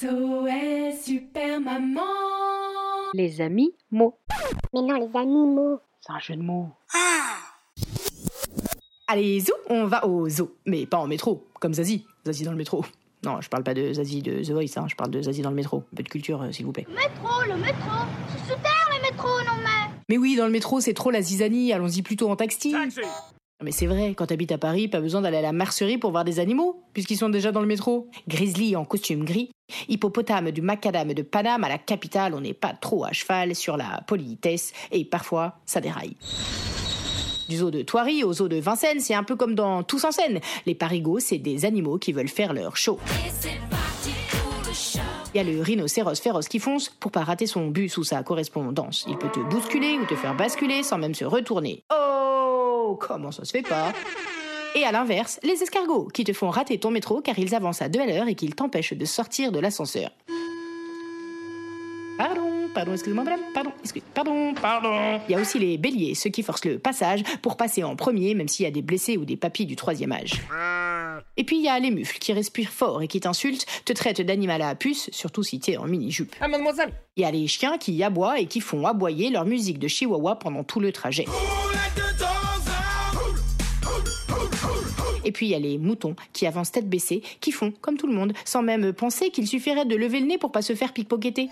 SOS Super Maman Les amis mots. Mais non, les animaux. C'est un jeu de mots. Allez, zou, on va au zoo. Mais pas en métro, comme Zazie. Zazie dans le métro. Non, je parle pas de Zazie de The Voice, hein, je parle de Zazie dans le métro. Un peu de culture, euh, s'il vous plaît. Métro, le métro. C'est super le métro, non mais. Mais oui, dans le métro, c'est trop la zizanie, allons-y plutôt en taxi. Mais c'est vrai, quand t'habites à Paris, pas besoin d'aller à la mercerie pour voir des animaux, puisqu'ils sont déjà dans le métro. Grizzly en costume gris, hippopotame du macadam de Paname à la capitale, on n'est pas trop à cheval sur la politesse, et parfois, ça déraille. Du zoo de Thoiry au zoo de Vincennes, c'est un peu comme dans Tous en scène. Les parigots, c'est des animaux qui veulent faire leur show. Il y a le rhinocéros féroce qui fonce pour pas rater son bus ou sa correspondance. Il peut te bousculer ou te faire basculer sans même se retourner. Oh, comment ça se fait pas Et à l'inverse, les escargots qui te font rater ton métro car ils avancent à deux à l'heure et qu'ils t'empêchent de sortir de l'ascenseur. Pardon, pardon, excusez-moi madame, pardon, excuse, pardon, pardon. Il y a aussi les béliers, ceux qui forcent le passage pour passer en premier même s'il y a des blessés ou des papis du troisième âge. Et puis il y a les mufles qui respirent fort et qui t'insultent, te traitent d'animal à puce, surtout si t'es en mini-jupe. Ah, mademoiselle Il y a les chiens qui aboient et qui font aboyer leur musique de chihuahua pendant tout le trajet. Et puis il y a les moutons qui avancent tête baissée, qui font comme tout le monde, sans même penser qu'il suffirait de lever le nez pour pas se faire pickpocketer.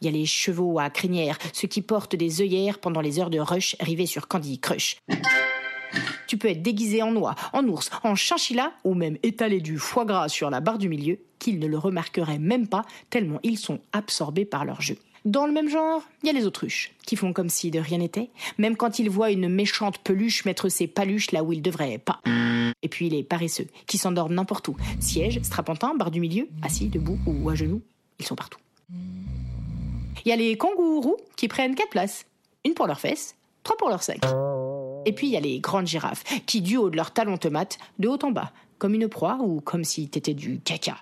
Il y a les chevaux à crinière, ceux qui portent des œillères pendant les heures de rush rivés sur Candy Crush. Tu peux être déguisé en oie, en ours, en chinchilla ou même étaler du foie gras sur la barre du milieu, qu'ils ne le remarqueraient même pas tellement ils sont absorbés par leur jeu. Dans le même genre, il y a les autruches, qui font comme si de rien n'était, même quand ils voient une méchante peluche mettre ses paluches là où ils devraient pas. Et puis les paresseux, qui s'endorment n'importe où. Siège, strapontin, barre du milieu, assis, debout ou à genoux, ils sont partout. Il y a les kangourous qui prennent quatre places. Une pour leurs fesses, trois pour leur sac. Et puis il y a les grandes girafes qui, du haut de leur talon tomate, de haut en bas, comme une proie ou comme si t'étais du caca.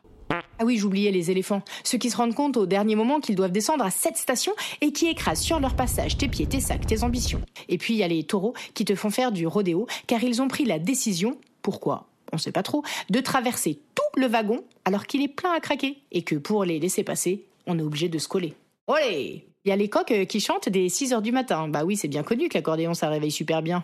Ah oui, j'oubliais les éléphants, ceux qui se rendent compte au dernier moment qu'ils doivent descendre à cette station et qui écrasent sur leur passage tes pieds, tes sacs, tes ambitions. Et puis il y a les taureaux qui te font faire du rodéo car ils ont pris la décision, pourquoi? On sait pas trop, de traverser tout le wagon alors qu'il est plein à craquer et que pour les laisser passer, on est obligé de se coller. Olé Il y a les coqs qui chantent dès 6 heures du matin. Bah oui, c'est bien connu que l'accordéon ça réveille super bien.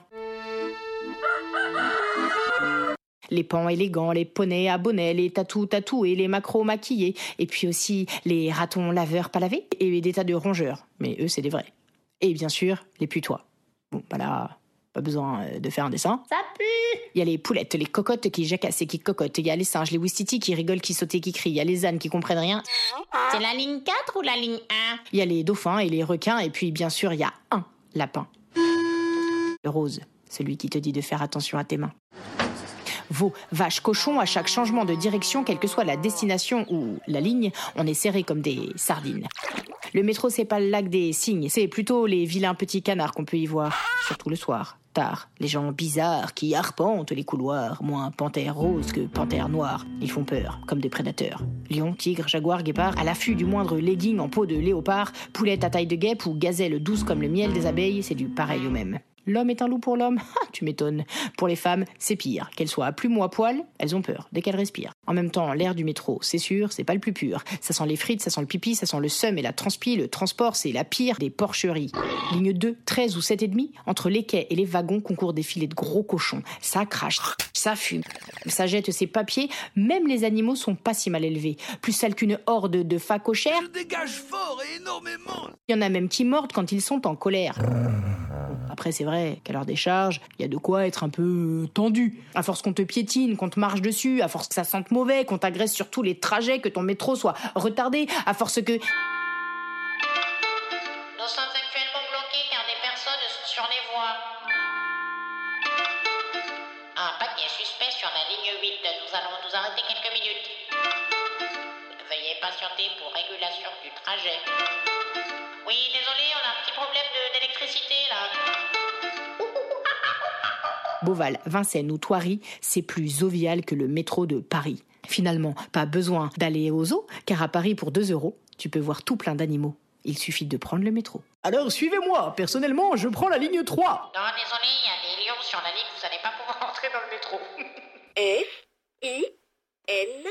Les pans élégants, les poneys à bonnet, les tatous tatoués, les macros maquillés, et puis aussi les ratons laveurs pas lavés, et des tas de rongeurs. Mais eux, c'est des vrais. Et bien sûr, les putois. Bon, bah là, pas besoin euh, de faire un dessin. Ça pue. Il y a les poulettes, les cocottes qui jacassent et qui cocotent. Il y a les singes, les ouistiti qui rigolent, qui sautent et qui crient. Il y a les ânes qui comprennent rien. C'est la ligne 4 ou la ligne 1 Il y a les dauphins et les requins. Et puis, bien sûr, il y a un lapin. Le rose, celui qui te dit de faire attention à tes mains. Veau, vache, cochon, à chaque changement de direction, quelle que soit la destination ou la ligne, on est serré comme des sardines. Le métro, c'est pas le lac des cygnes, c'est plutôt les vilains petits canards qu'on peut y voir, surtout le soir, tard. Les gens bizarres qui arpentent les couloirs, moins panthère rose que panthère noire. Ils font peur, comme des prédateurs. Lion, tigre, jaguar, guépard, à l'affût du moindre legging en peau de léopard, poulette à taille de guêpe ou gazelle douce comme le miel des abeilles, c'est du pareil au même. L'homme est un loup pour l'homme Ah, tu m'étonnes. Pour les femmes, c'est pire. Qu'elles soient à plume ou à poil, elles ont peur dès qu'elles respirent. En même temps, l'air du métro, c'est sûr, c'est pas le plus pur. Ça sent les frites, ça sent le pipi, ça sent le seum et la transpi. Le transport, c'est la pire des porcheries. Ligne 2, 13 ou 7,5, entre les quais et les wagons concourent des filets de gros cochons. Ça crache, ça fume, ça jette ses papiers. Même les animaux sont pas si mal élevés. Plus sales qu'une horde de facochères. Je dégage fort et énormément Il y en a même qui mordent quand ils sont en colère. Après, c'est vrai qu'à leur décharge, il y a de quoi être un peu tendu. À force qu'on te piétine, qu'on te marche dessus, à force que ça sente mauvais, qu'on t'agresse sur tous les trajets, que ton métro soit retardé, à force que. Nous sommes actuellement bloqués car des personnes sont sur les voies. Un papier suspect sur la ligne 8. Nous allons nous arrêter quelques minutes. Patienter pour régulation du trajet. Oui, désolé, on a un petit problème de- d'électricité là. Beauval, Vincennes ou Thoiry, c'est plus jovial que le métro de Paris. Finalement, pas besoin d'aller au zoo, car à Paris, pour 2 euros, tu peux voir tout plein d'animaux. Il suffit de prendre le métro. Alors suivez-moi, personnellement, je prends la ligne 3. Non, désolé, il y a des lions sur la ligne, vous allez pas pouvoir entrer dans le métro. F I N